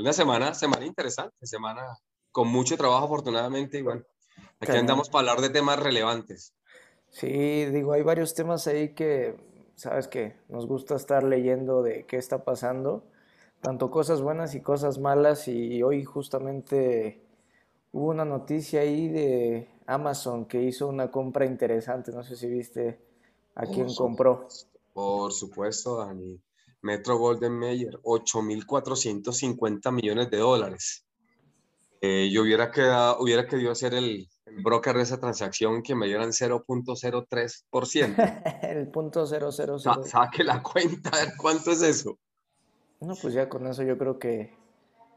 Una semana, semana interesante, semana con mucho trabajo afortunadamente y bueno, aquí andamos para hablar de temas relevantes. Sí, digo, hay varios temas ahí que, sabes que nos gusta estar leyendo de qué está pasando, tanto cosas buenas y cosas malas y hoy justamente hubo una noticia ahí de Amazon que hizo una compra interesante, no sé si viste a quién compró. Por supuesto, Dani. Metro Golden Mayer, 8.450 millones de dólares. Eh, yo hubiera, quedado, hubiera querido ser el, broker de esa transacción que me dieran 0.03%. el punto 000. saque la cuenta, a ver cuánto es eso. No, pues ya con eso yo creo que,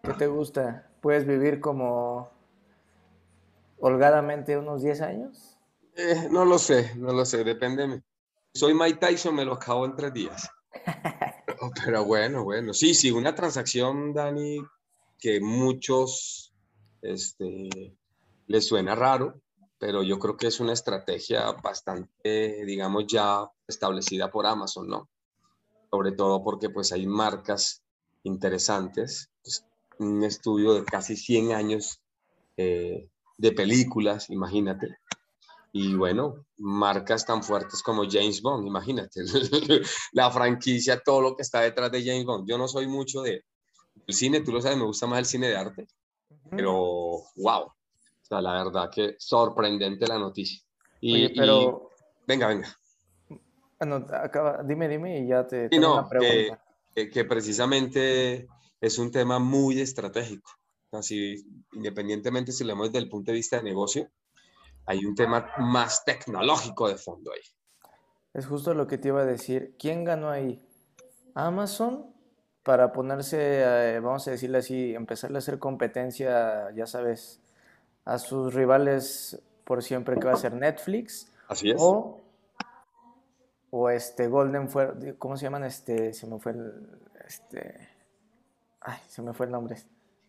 ¿qué te gusta? ¿Puedes vivir como holgadamente unos 10 años? Eh, no lo sé, no lo sé, depende. Soy Mike Tyson, me lo acabo en tres días. pero bueno, bueno. Sí, sí, una transacción, Dani, que muchos este, les suena raro, pero yo creo que es una estrategia bastante, digamos, ya establecida por Amazon, ¿no? Sobre todo porque pues hay marcas interesantes, pues, un estudio de casi 100 años eh, de películas, imagínate. Y bueno, marcas tan fuertes como James Bond, imagínate, la franquicia, todo lo que está detrás de James Bond. Yo no soy mucho de el cine, tú lo sabes, me gusta más el cine de arte, pero wow, o sea, la verdad que sorprendente la noticia. Y, pero... venga, venga. Bueno, acaba, dime, dime y ya te, sí, no, pregunta. Que, que, precisamente es un tema muy estratégico. Así, independientemente si lo vemos desde el punto de vista de negocio, hay un tema más tecnológico de fondo ahí. Es justo lo que te iba a decir. ¿Quién ganó ahí? Amazon para ponerse, vamos a decirle así, empezarle a hacer competencia, ya sabes, a sus rivales por siempre que va a ser Netflix. Así es. O, o este Golden fue, ¿cómo se llaman? Este, se me fue el, este, ay, se me fue el nombre.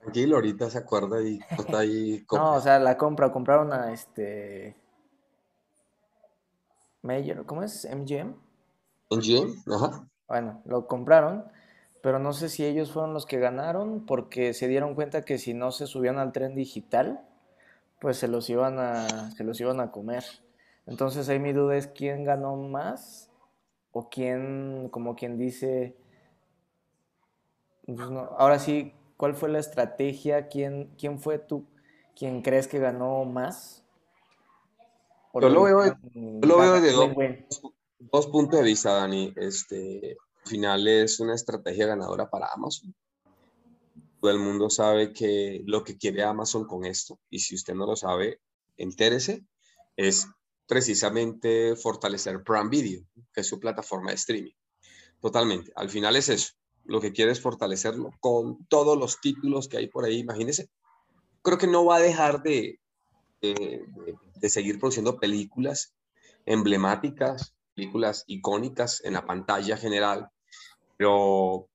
Tranquilo, ahorita se acuerda y está ahí. no, o sea, la compra, compraron a este. Major, ¿cómo es? MGM. MGM, ajá. Bueno, lo compraron, pero no sé si ellos fueron los que ganaron porque se dieron cuenta que si no se subían al tren digital, pues se los iban a, se los iban a comer. Entonces ahí mi duda es quién ganó más o quién, como quien dice, pues ahora sí, ¿Cuál fue la estrategia? ¿Quién, quién fue tú? ¿Quién crees que ganó más? Yo lo veo, de, dos, puntos de vista, Dani. Este, al final es una estrategia ganadora para Amazon. Todo el mundo sabe que lo que quiere Amazon con esto, y si usted no lo sabe, entérese, es precisamente fortalecer Prime Video, que es su plataforma de streaming. Totalmente. Al final es eso lo que quiere es fortalecerlo con todos los títulos que hay por ahí, imagínense. Creo que no va a dejar de, de, seguir produciendo películas emblemáticas, películas icónicas en la pantalla general, pero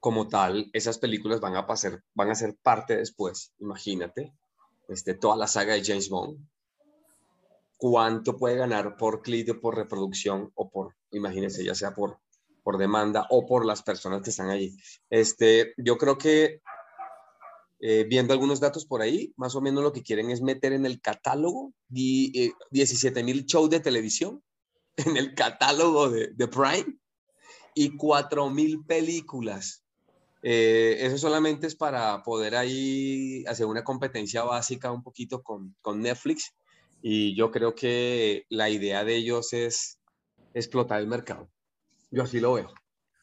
como tal, esas películas van a, pasar, van a ser parte después, imagínate, este, toda la saga de James Bond. ¿Cuánto puede ganar por clic o por reproducción o por, imagínense, ya sea por por demanda o por las personas que están allí. Este, yo creo que eh, viendo algunos datos por ahí, más o menos lo que quieren es meter en el catálogo 17 eh, mil shows de televisión, en el catálogo de, de Prime y 4 mil películas. Eh, eso solamente es para poder ahí hacer una competencia básica un poquito con, con Netflix y yo creo que la idea de ellos es explotar el mercado. Yo así lo veo.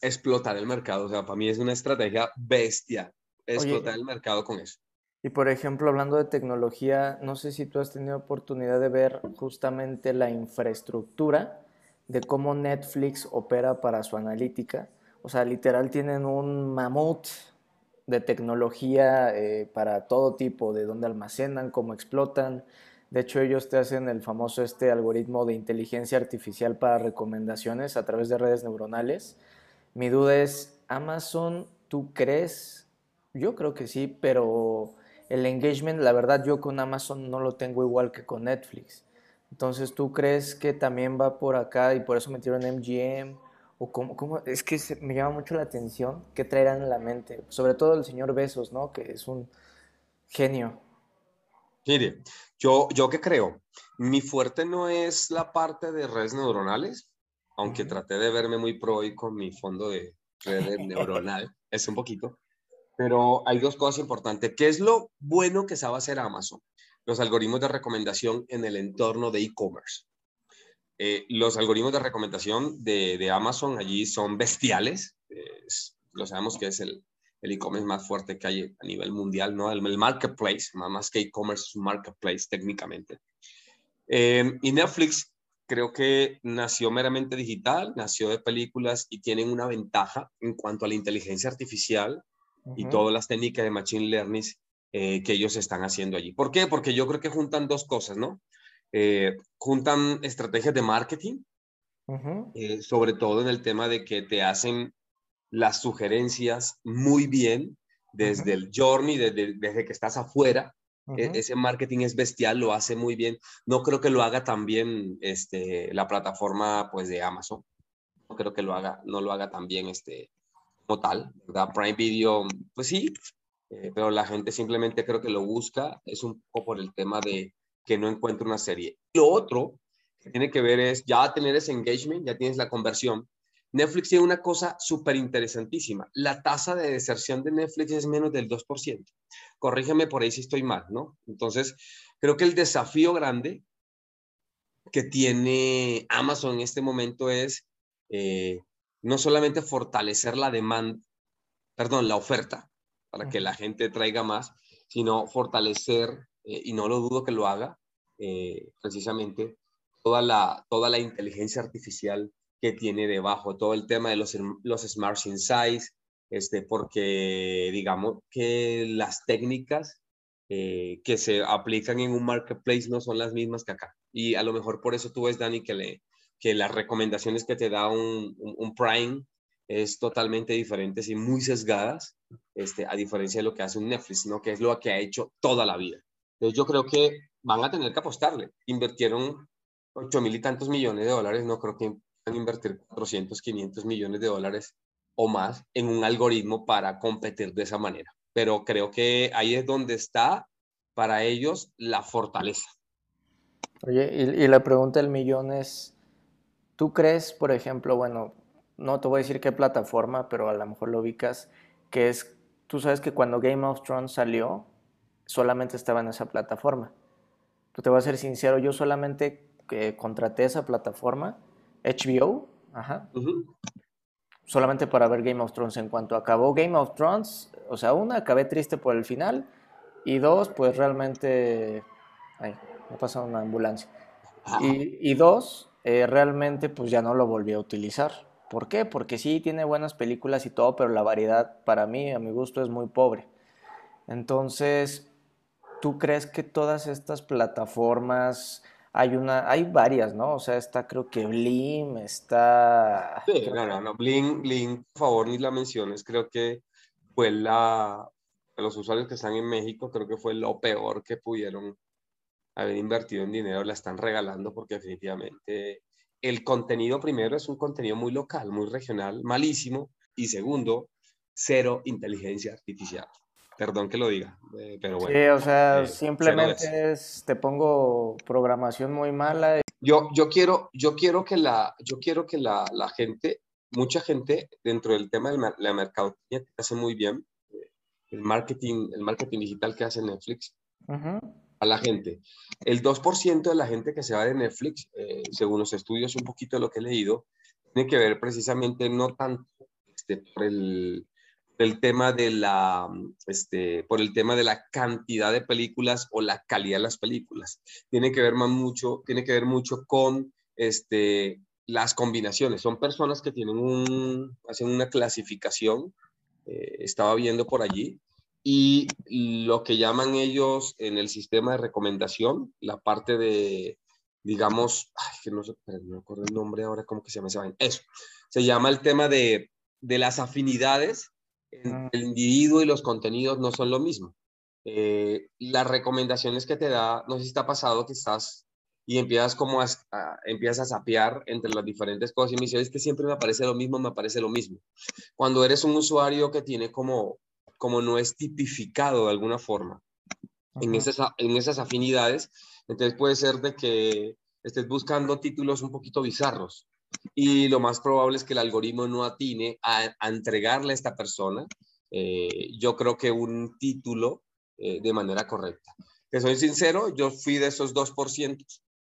Explotar el mercado. O sea, para mí es una estrategia bestia. Explotar el mercado con eso. Y por ejemplo, hablando de tecnología, no sé si tú has tenido oportunidad de ver justamente la infraestructura de cómo Netflix opera para su analítica. O sea, literal tienen un mamut de tecnología eh, para todo tipo, de dónde almacenan, cómo explotan, de hecho, ellos te hacen el famoso este algoritmo de inteligencia artificial para recomendaciones a través de redes neuronales. Mi duda es, Amazon, ¿tú crees? Yo creo que sí, pero el engagement, la verdad, yo con Amazon no lo tengo igual que con Netflix. Entonces, ¿tú crees que también va por acá y por eso metieron MGM? o cómo, cómo es que me llama mucho la atención qué traerán en la mente, sobre todo el señor Besos, ¿no? Que es un genio. Mire, yo, yo qué creo, mi fuerte no es la parte de redes neuronales, aunque traté de verme muy pro y con mi fondo de red neuronal, es un poquito, pero hay dos cosas importantes. ¿Qué es lo bueno que sabe hacer Amazon? Los algoritmos de recomendación en el entorno de e-commerce. Eh, los algoritmos de recomendación de, Amazon allí son bestiales. lo sabemos que es el e-commerce más fuerte que hay a nivel mundial, ¿no? El, marketplace, más que e-commerce, es un marketplace técnicamente. Eh, y Netflix creo que nació meramente digital, nació de películas y tienen una ventaja en cuanto a la inteligencia artificial y todas las técnicas de machine learning eh, que ellos están haciendo allí. ¿Por qué? Porque yo creo que juntan dos cosas, ¿no? Eh, juntan estrategias de marketing, eh, sobre todo en el tema de que te hacen las sugerencias muy bien desde el journey, desde, desde, que estás afuera. E, ese marketing es bestial, lo hace muy bien. No creo que lo haga también este, la plataforma pues, de Amazon. No creo que lo haga, no lo haga también este, como tal. ¿verdad? Prime Video, pues sí, eh, pero la gente simplemente creo que lo busca. Es un poco por el tema de que no encuentra una serie. Lo otro que tiene que ver es ya tener ese engagement, ya tienes la conversión. Netflix tiene una cosa súper interesantísima. La tasa de deserción de Netflix es menos del 2%. Corrígeme por ahí si estoy mal, ¿no? Entonces, creo que el desafío grande que tiene Amazon en este momento es eh, no solamente fortalecer la demanda, perdón, la oferta, para que la gente traiga más, sino fortalecer eh, y no lo dudo que lo haga, eh, precisamente toda la, toda la inteligencia artificial que tiene debajo, todo el tema de los, los Smart Insights, este, porque digamos que las técnicas eh, que se aplican en un marketplace no son las mismas que acá. Y a lo mejor por eso tú ves, Dani, que, le, que las recomendaciones que te da un, un, Prime es totalmente diferentes y muy sesgadas, este, a diferencia de lo que hace un Netflix, ¿no? que es lo que ha hecho toda la vida. Entonces yo creo que van a tener que apostarle. Invirtieron 8 mil y tantos millones de dólares, no creo que a invertir 400, 500 millones de dólares o más en un algoritmo para competir de esa manera. Pero creo que ahí es donde está para ellos la fortaleza. Oye, y, la pregunta del millón es, ¿tú crees, por ejemplo, bueno, no te voy a decir qué plataforma, pero a lo mejor lo ubicas, que es, tú sabes que cuando Game of Thrones salió, solamente estaba en esa plataforma. Tú te voy a ser sincero, yo solamente eh, contraté esa plataforma, HBO, ajá, solamente para ver Game of Thrones. En cuanto acabó Game of Thrones, o sea, una, acabé triste por el final, y dos, pues realmente, ay, me pasado una ambulancia. Y, dos, eh, realmente pues ya no lo volví a utilizar. ¿Por qué? Porque sí tiene buenas películas y todo, pero la variedad para mí, a mi gusto, es muy pobre. Entonces, ¿Tú crees que todas estas plataformas, hay una, hay varias, ¿no? O sea, está creo que Blim, está... Sí, no, no, no, Blim, Blim, por favor, ni la menciones, creo que fue la, los usuarios que están en México, creo que fue lo peor que pudieron haber invertido en dinero, la están regalando porque definitivamente el contenido primero es un contenido muy local, muy regional, malísimo, y segundo, cero inteligencia artificial. Perdón que lo diga, eh, pero bueno. Sí, o sea, eh, simplemente es, te pongo programación muy mala. Yo, yo, quiero, yo quiero que, la, yo quiero que la, la gente, mucha gente dentro del tema de la mercadotecnia hace muy bien, eh, el marketing, el marketing digital que hace Netflix, a la gente. El 2% de la gente que se va de Netflix, según los estudios, un poquito de lo que he leído, tiene que ver precisamente no tanto este, por el el tema de la, este, por el tema de la cantidad de películas o la calidad de las películas. Tiene que ver más mucho, tiene que ver mucho con este, las combinaciones. Son personas que tienen un, hacen una clasificación, eh, estaba viendo por allí, y lo que llaman ellos en el sistema de recomendación, la parte de, digamos, ay, que no, sé, no acuerdo el nombre ahora, ¿cómo que se llama? Eso, se llama el tema de, de las afinidades. El individuo y los contenidos no son lo mismo. Eh, las recomendaciones que te da, no sé si te ha pasado que estás y empiezas como a, empiezas a sapear entre las diferentes cosas y me dice, es que siempre me aparece lo mismo, me aparece lo mismo. Cuando eres un usuario que tiene como, como no es tipificado de alguna forma en esas, en esas afinidades, entonces puede ser de que estés buscando títulos un poquito bizarros y lo más probable es que el algoritmo no atine a, entregarle a esta persona, eh, yo creo que un título eh, de manera correcta. Que soy sincero, yo fui de esos 2%.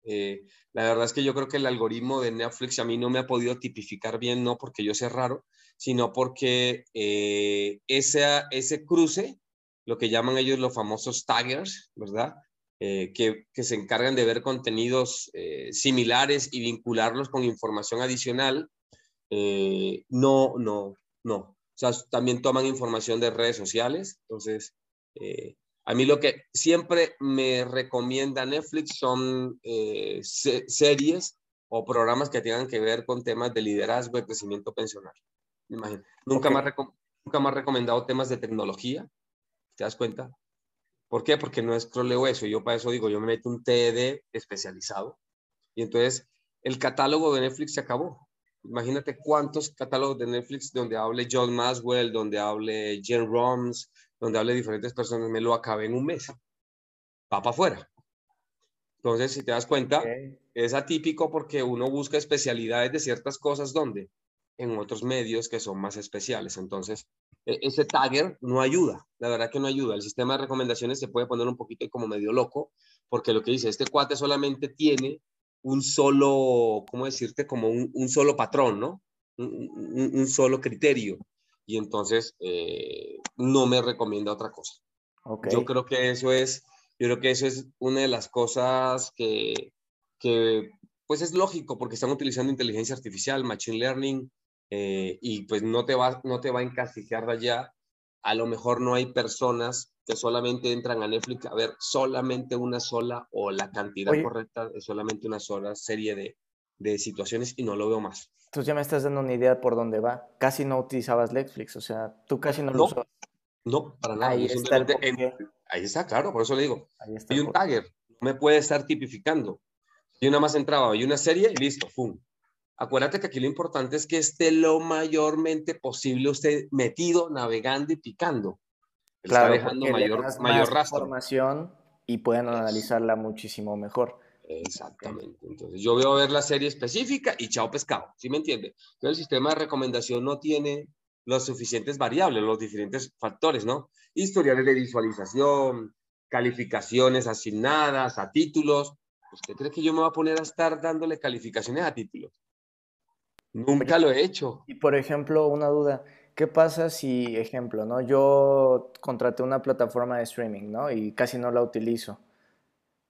Eh, la verdad es que yo creo que el algoritmo de Netflix a mí no me ha podido tipificar bien, no porque yo sea raro, sino porque ese, ese cruce, lo que llaman ellos los famosos taggers, ¿verdad? Eh, que, se encargan de ver contenidos eh, similares y vincularlos con información adicional, eh, no, no, no. O sea, también toman información de redes sociales. Entonces, a mí lo que siempre me recomienda Netflix son series o programas que tengan que ver con temas de liderazgo y crecimiento pensional. Nunca, más nunca más recomendado temas de tecnología. ¿Te das cuenta? ¿Por qué? Porque no es troleo eso. Yo para eso digo, yo me meto un TED especializado. Y entonces el catálogo de Netflix se acabó. Imagínate cuántos catálogos de Netflix donde hable John Maswell, donde hable Jen Roms, donde hable diferentes personas, me lo acabé en un mes. Va para afuera. Entonces, si te das cuenta, es atípico porque uno busca especialidades de ciertas cosas donde en otros medios que son más especiales. Entonces, e, ese tagger no ayuda, la verdad que no ayuda. El sistema de recomendaciones se puede poner un poquito como medio loco, porque lo que dice, este cuate solamente tiene un solo, ¿cómo decirte? Como un, solo patrón, ¿no? Un, solo criterio. Y entonces eh, no me recomienda otra cosa. Yo creo que eso es, yo creo que eso es una de las cosas que, que, pues es lógico, porque están utilizando inteligencia artificial, machine learning, eh, y pues no te, va, no te va a encasillar de allá. A lo mejor no hay personas que solamente entran a Netflix a ver solamente una sola o la cantidad correcta de solamente una sola serie de, de situaciones y no lo veo más. Entonces ya me estás dando una idea por dónde va. Casi no utilizabas Netflix, o sea, tú casi no, lo usas. No, para nada. Ahí está, ahí está, claro, por eso le digo. hay un tagger, no me puede estar tipificando. Yo nada más entraba, hay una serie y listo, ¡pum! Acuérdate que aquí lo importante es que esté lo mayormente posible usted metido, navegando y picando. Claro, está dejando mayor, mayor rastro. información y pueden analizarla muchísimo mejor. Exactamente. Entonces, yo veo a ver la serie específica y chao pescado, ¿sí me entiende? Entonces, el sistema de recomendación no tiene las suficientes variables, los diferentes factores, ¿no? Historiales de visualización, calificaciones asignadas a títulos. ¿Usted cree que yo me voy a poner a estar dándole calificaciones a títulos? Nunca lo he hecho. Y por ejemplo, una duda, ¿qué pasa si, ejemplo, ¿no? Yo contraté una plataforma de streaming, ¿no? Y casi no la utilizo.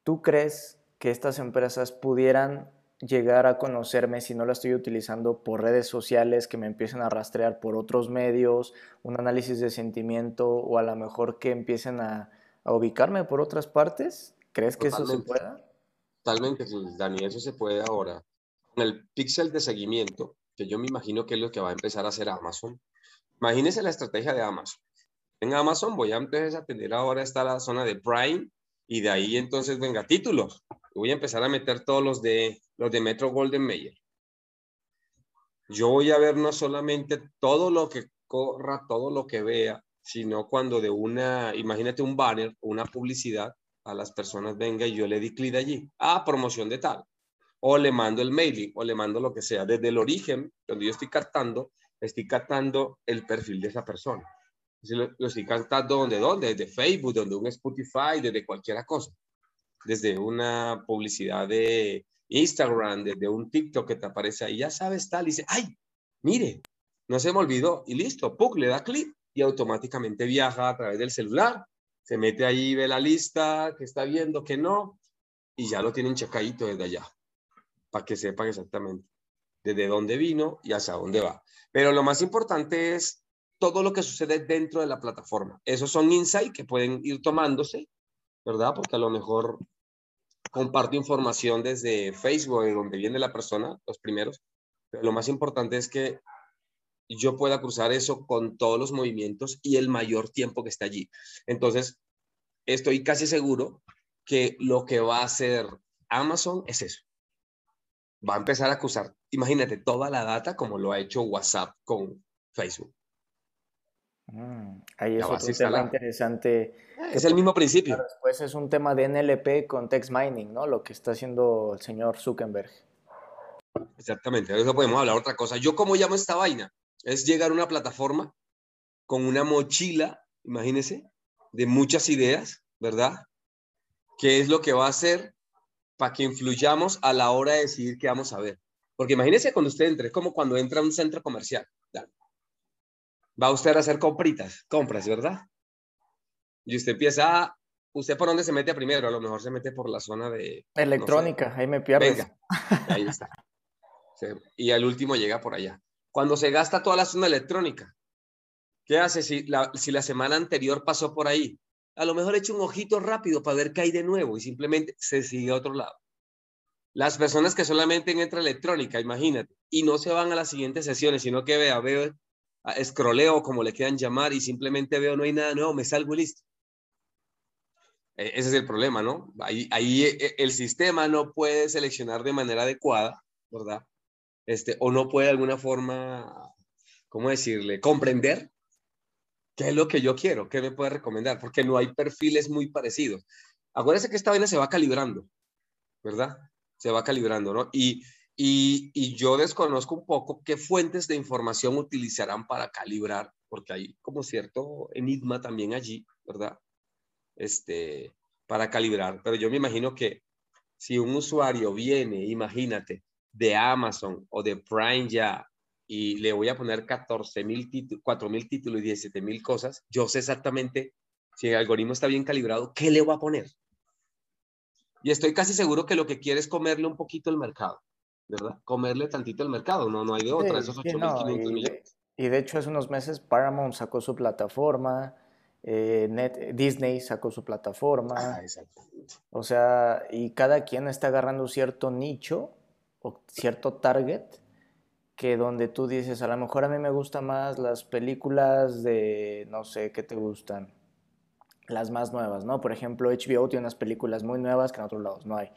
¿Tú crees que estas empresas pudieran llegar a conocerme si no la estoy utilizando por redes sociales, que me empiecen a rastrear por otros medios, un análisis de sentimiento o a lo mejor que empiecen a, ubicarme por otras partes? ¿Crees que eso se pueda? Totalmente, Dani, eso se puede ahora el pixel de seguimiento, que yo me imagino que es lo que va a empezar a hacer Amazon. Imagínense la estrategia de Amazon. En Amazon voy a empezar a tener ahora esta la zona de Prime y de ahí entonces venga títulos. Voy a empezar a meter todos los de los de Metro Golden Mayer. Yo voy a ver no solamente todo lo que corra, todo lo que vea, sino cuando de una, imagínate un banner una publicidad, a las personas venga y yo le di clic allí. Ah, promoción de tal o le mando el mailing o le mando lo que sea. Desde el origen, donde yo estoy captando, estoy captando el perfil de esa persona. Lo, lo, estoy captando donde, donde, desde Facebook, donde un Spotify, desde cualquier cosa. Desde una publicidad de Instagram, desde un TikTok que te aparece ahí, ya sabes tal, y dice, ay, mire, no se me olvidó, y listo, ¡puc! le da clic y automáticamente viaja a través del celular, se mete ahí, ve la lista, que está viendo, que no, y ya lo tienen checadito desde allá para que sepan exactamente desde dónde vino y hacia dónde va. Pero lo más importante es todo lo que sucede dentro de la plataforma. Esos son insights que pueden ir tomándose, ¿verdad? Porque a lo mejor comparto información desde Facebook, de donde viene la persona, los primeros. Pero lo más importante es que yo pueda cruzar eso con todos los movimientos y el mayor tiempo que está allí. Entonces, estoy casi seguro que lo que va a hacer Amazon es eso. Va a empezar a acusar, imagínate, toda la data como lo ha hecho WhatsApp con Facebook. Mm, ahí es otro tema interesante. Es el mismo principio. Después es un tema de NLP con text mining, ¿no? Lo que está haciendo el señor Zuckerberg. Exactamente, de eso podemos hablar otra cosa. Yo cómo llamo esta vaina, es llegar a una plataforma con una mochila, imagínense, de muchas ideas, ¿verdad? ¿Qué es lo que va a hacer para que influyamos a la hora de decidir qué vamos a ver? Porque imagínese cuando usted entre, es como cuando entra a un centro comercial. Va usted a hacer compritas, compras, ¿verdad? Y usted empieza ¿Usted por dónde se mete primero? A lo mejor se mete por la zona de... Electrónica, ahí me pierdes. Venga, ahí está. y al último llega por allá. Cuando se gasta toda la zona electrónica, ¿qué hace si la, si la semana anterior pasó por ahí? A lo mejor echa un ojito rápido para ver qué hay de nuevo y simplemente se sigue a otro lado. Las personas que solamente entran electrónica, imagínate, y no se van a las siguientes sesiones, sino que vea, veo, escroleo, como le quieran llamar, y simplemente veo no hay nada nuevo, me salgo y listo. E, ese es el problema, ¿no? Ahí, ahí e, el sistema no puede seleccionar de manera adecuada, ¿verdad? Este, o no puede de alguna forma, ¿cómo decirle?, comprender qué es lo que yo quiero, qué me puede recomendar, porque no hay perfiles muy parecidos. Acuérdense que esta vaina se va calibrando, ¿verdad? Se va calibrando, ¿no? Y, y, y yo desconozco un poco qué fuentes de información utilizarán para calibrar, porque hay como cierto enigma también allí, ¿verdad? Este, para calibrar, pero yo me imagino que si un usuario viene, imagínate, de Amazon o de Prime ya y le voy a poner 14 mil títulos, 4 mil títulos y 17 mil cosas, yo sé exactamente si el algoritmo está bien calibrado, ¿qué le voy a poner? Y estoy casi seguro que lo que quiere es comerle un poquito el mercado, ¿verdad? Comerle tantito el mercado, no, no hay de otra, esos 8.500 millones. Y de hecho hace unos meses Paramount sacó su plataforma, eh, Net, Disney sacó su plataforma. Ah, o sea, y cada quien está agarrando cierto nicho o cierto target que donde tú dices, a lo mejor a mí me gustan más las películas de, no sé, ¿qué te gustan? Las más nuevas, ¿no? Por ejemplo, HBO tiene unas películas muy nuevas que en otros lados no hay.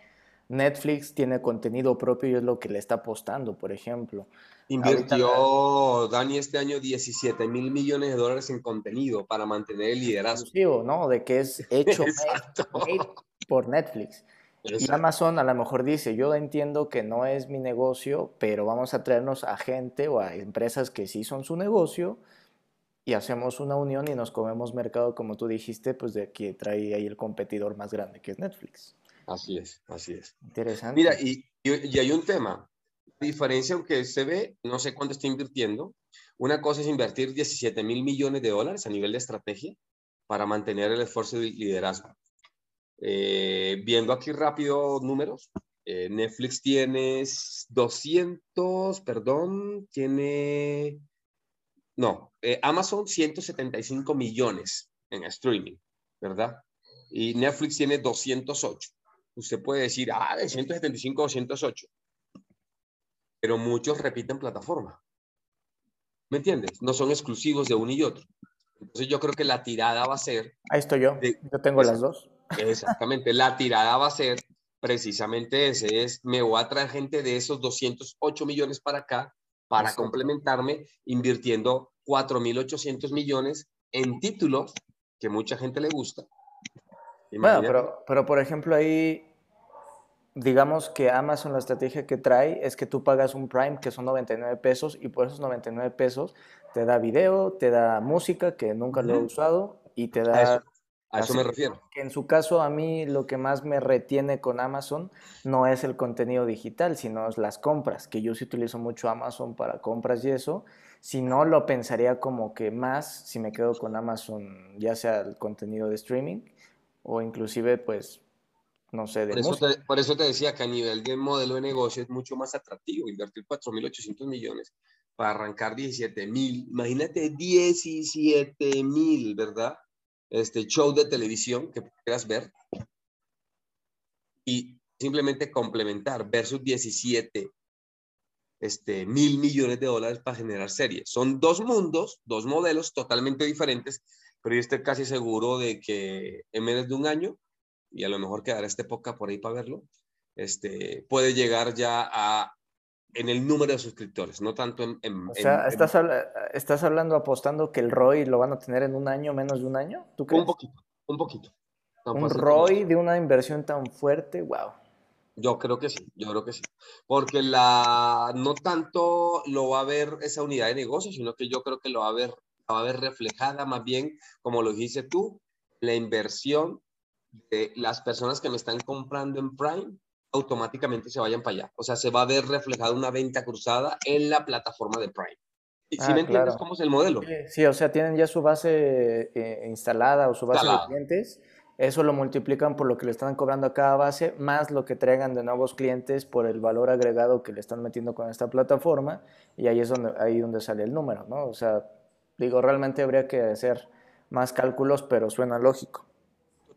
Netflix tiene contenido propio y es lo que le está apostando, por ejemplo. Invirtió Dani este año 17 mil millones de dólares en contenido para mantener el liderazgo. ¿no? De que es hecho por Netflix. Y Amazon a lo mejor dice, yo entiendo que no es mi negocio, pero vamos a traernos a gente o a empresas que sí son su negocio y hacemos una unión y nos comemos mercado, como tú dijiste, pues de aquí trae ahí el competidor más grande, que es Netflix. Así es, así es. Interesante. Mira, y, y, hay un tema. La diferencia, aunque se ve, no sé cuánto está invirtiendo. Una cosa es invertir 17 mil millones de dólares a nivel de estrategia para mantener el esfuerzo de liderazgo. Eh, viendo aquí rápido números, eh, Netflix tiene 200, perdón, tiene, no, eh, Amazon 175 millones en streaming, ¿verdad? Y Netflix tiene 208. Usted puede decir, ah, de 175 a 208. Pero muchos repiten plataforma. ¿Me entiendes? No son exclusivos de uno y otro. Entonces yo creo que la tirada va a ser... Ahí estoy yo. yo tengo las dos. Exactamente, la tirada va a ser precisamente ese, es me voy a traer gente de esos 208 millones para acá para complementarme invirtiendo 4.800 millones en títulos que mucha gente le gusta. Bueno, pero, pero por ejemplo ahí, digamos que Amazon la estrategia que trae es que tú pagas un Prime que son 99 pesos y por esos 99 pesos te da video, te da música que nunca lo he usado y te da a eso me refiero. Que en su caso, a mí lo que más me retiene con Amazon no es el contenido digital, sino es las compras, que yo sí utilizo mucho Amazon para compras y eso. Si no, lo pensaría como que más si me quedo con Amazon, ya sea el contenido de streaming o inclusive, pues, no sé, de por eso, te, por eso te decía que a nivel de modelo de negocio es mucho más atractivo invertir 4.800 millones para arrancar 17.000. Imagínate 17.000, ¿verdad? Este show de televisión que quieras ver y simplemente complementar versus 17 este, mil millones de dólares para generar series. Son dos mundos, dos modelos totalmente diferentes, pero yo estoy casi seguro de que en menos de un año, y a lo mejor quedará esta época por ahí para verlo, este, puede llegar ya a en el número de suscriptores, no tanto en... o sea, estás, estás hablando, apostando que el ROI lo van a tener en un año, menos de un año, ¿tú crees? Un poquito, un poquito. un ROI de una inversión tan fuerte, wow. Yo creo que sí, yo creo que sí. Porque la, no tanto lo va a ver esa unidad de negocio, sino que yo creo que lo va a ver, va a ver reflejada más bien, como lo dijiste tú, la inversión de las personas que me están comprando en Prime automáticamente se vayan para allá. O sea, se va a ver reflejada una venta cruzada en la plataforma de Prime. ¿Sí ah, me entiendes cómo es el modelo? Sí, o sea, tienen ya su base eh, instalada o su base de clientes eso lo multiplican por lo que le están cobrando a cada base, más lo que traigan de nuevos clientes por el valor agregado que le están metiendo con esta plataforma, y ahí es donde, ahí donde sale el número, ¿no? O sea, digo, realmente habría que hacer más cálculos, pero suena lógico.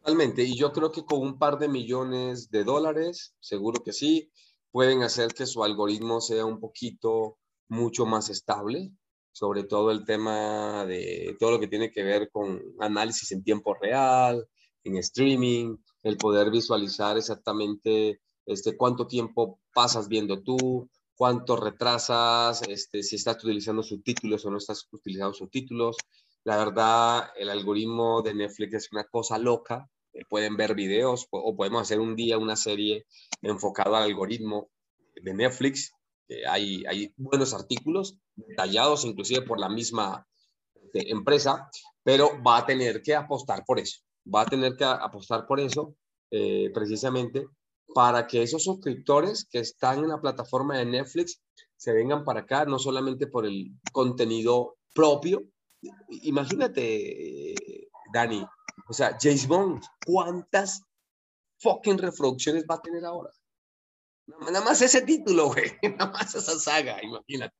Totalmente, y yo creo que con un par de millones de dólares, seguro que sí, pueden hacer que su algoritmo sea un poquito mucho más estable, sobre todo el tema de todo lo que tiene que ver con análisis en tiempo real, en streaming, el poder visualizar exactamente este, cuánto tiempo pasas viendo tú, cuánto retrasas, este, si estás utilizando subtítulos o no estás utilizando subtítulos. La verdad, el algoritmo de Netflix es una cosa loca. Pueden ver videos o podemos hacer un día una serie enfocada al algoritmo de Netflix. hay, hay buenos artículos detallados inclusive por la misma este, empresa, pero va a tener que apostar por eso va a tener que apostar por eso, eh, precisamente, para que esos suscriptores que están en la plataforma de Netflix se vengan para acá, no solamente por el contenido propio. Imagínate, Dani, o sea, James Bond, ¿cuántas fucking reproducciones va a tener ahora? Nada más ese título, güey, nada más esa saga, imagínate.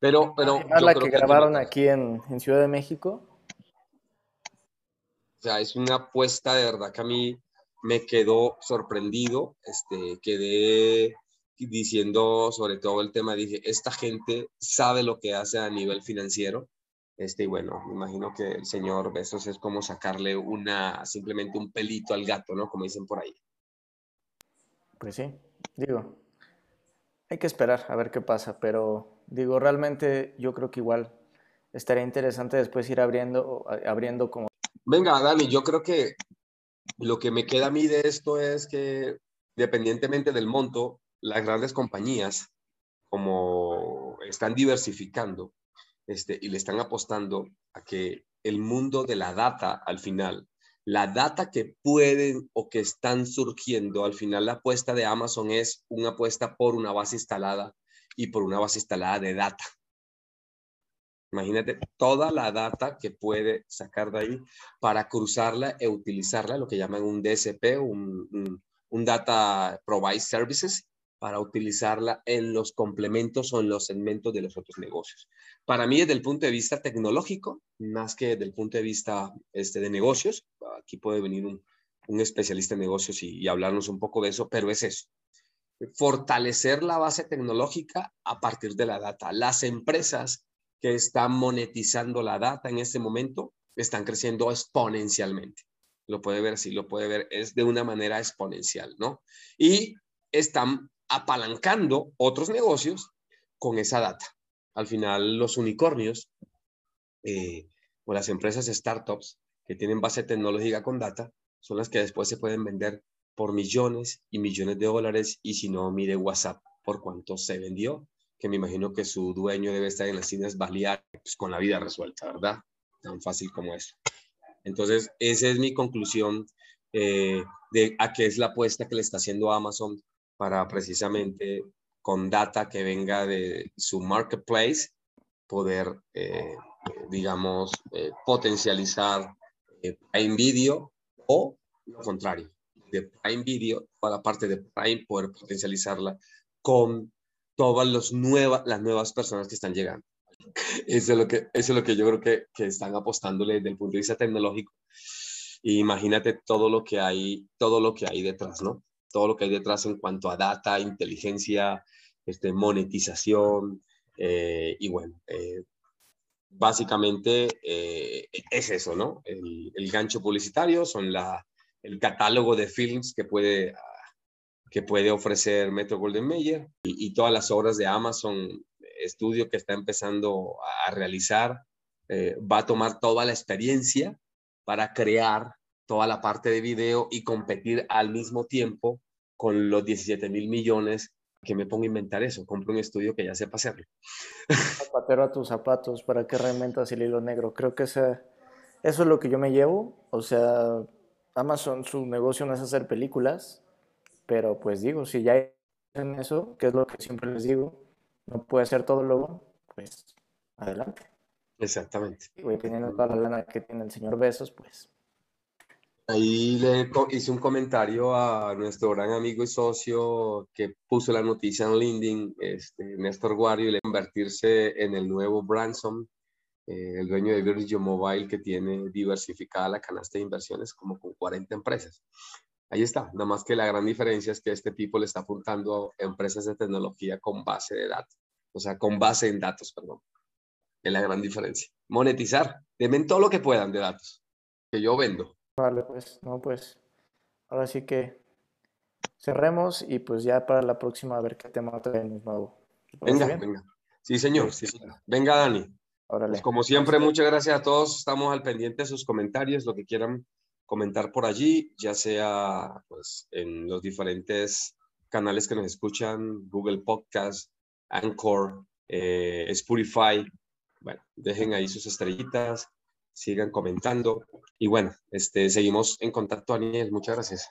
Pero, pero. la que grabaron aquí en, en Ciudad de México. O sea, es una apuesta de verdad que a mí me quedó sorprendido, este, quedé diciendo sobre todo el tema, dije, esta gente sabe lo que hace a nivel financiero, este, y bueno, me imagino que el señor Besos es como sacarle una, simplemente un pelito al gato, ¿no? Como dicen por ahí. Pues sí, digo, hay que esperar a ver qué pasa, pero digo, realmente yo creo que igual estaría interesante después ir abriendo, abriendo como Venga, Dani, yo creo que lo que me queda a mí de esto es que, dependientemente del monto, las grandes compañías, como están diversificando este, y le están apostando a que el mundo de la data al final, la data que pueden o que están surgiendo, al final la apuesta de Amazon es una apuesta por una base instalada y por una base instalada de data. Imagínate toda la data que puede sacar de ahí para cruzarla e utilizarla, lo que llaman un DSP, un, un, Data Provide Services, para utilizarla en los complementos o en los segmentos de los otros negocios. Para mí, desde el punto de vista tecnológico, más que desde el punto de vista este, de negocios, aquí puede venir un, un especialista en negocios y, y hablarnos un poco de eso, pero es eso, fortalecer la base tecnológica a partir de la data. Las empresas que están monetizando la data en este momento están creciendo exponencialmente. Lo puede ver así, lo puede ver, es de una manera exponencial, ¿no? Y están apalancando otros negocios con esa data. Al final, los unicornios eh, o las empresas startups que tienen base tecnológica con data son las que después se pueden vender por millones y millones de dólares y si no, mire WhatsApp por cuánto se vendió que me imagino que su dueño debe estar en las cines Baleares pues, con la vida resuelta, ¿verdad? Tan fácil como eso. Entonces, esa es mi conclusión eh, de a qué es la apuesta que le está haciendo Amazon para precisamente con data que venga de su marketplace poder, eh, digamos, eh, potencializar Prime Video o lo contrario, de Prime Video, toda la parte de Prime, poder potencializarla con todas los nuevas, las nuevas personas que están llegando. Eso es lo que, eso es lo que yo creo que, están apostándole desde el punto de vista tecnológico. Y imagínate todo lo que hay, todo lo que hay detrás, ¿no? Todo lo que hay detrás en cuanto a data, inteligencia, este, monetización, eh, y bueno, eh, básicamente eh, es eso, ¿no? El, el, gancho publicitario son la, el catálogo de films que puede que puede ofrecer Metro Golden Mayer y, y todas las obras de Amazon estudio que está empezando a realizar. Eh, va a tomar toda la experiencia para crear toda la parte de video y competir al mismo tiempo con los 17 mil millones que me pongo a inventar eso. Compro un estudio que ya sepa hacerlo. Zapatero a tus zapatos, ¿para qué reinventas el hilo negro? Creo que eso es lo que yo me llevo. O sea, Amazon, su negocio no es hacer películas, pero pues digo, si ya en eso, que es lo que siempre les digo, no puede ser todo luego, pues adelante. Exactamente. Y teniendo toda la lana que tiene el señor Besos, pues. Ahí le hice un comentario a nuestro gran amigo y socio que puso la noticia en LinkedIn, este, Néstor Guario, y convertirse en el nuevo Branson, eh, el dueño de Virgin Mobile que tiene diversificada la canasta de inversiones como con 40 empresas. Ahí está, nada más que la gran diferencia es que este tipo le está apuntando a empresas de tecnología con base de datos, o sea, con base en datos, perdón. Es la gran diferencia. Monetizar, denme todo lo que puedan de datos, que yo vendo. Vale, pues, no, pues, ahora sí que cerremos y pues ya para la próxima a ver qué tema traemos nuevo. Venga, venga. Sí, señor, sí, señor. Venga, Dani. Órale. Pues como siempre, muchas gracias a todos. Estamos al pendiente de sus comentarios, lo que quieran comentar por allí, ya sea pues, en los diferentes canales que nos escuchan, Google Podcast, Anchor, eh, Spotify. Bueno, dejen ahí sus estrellitas, sigan comentando. Y bueno, este, seguimos en contacto, Daniel. Muchas gracias.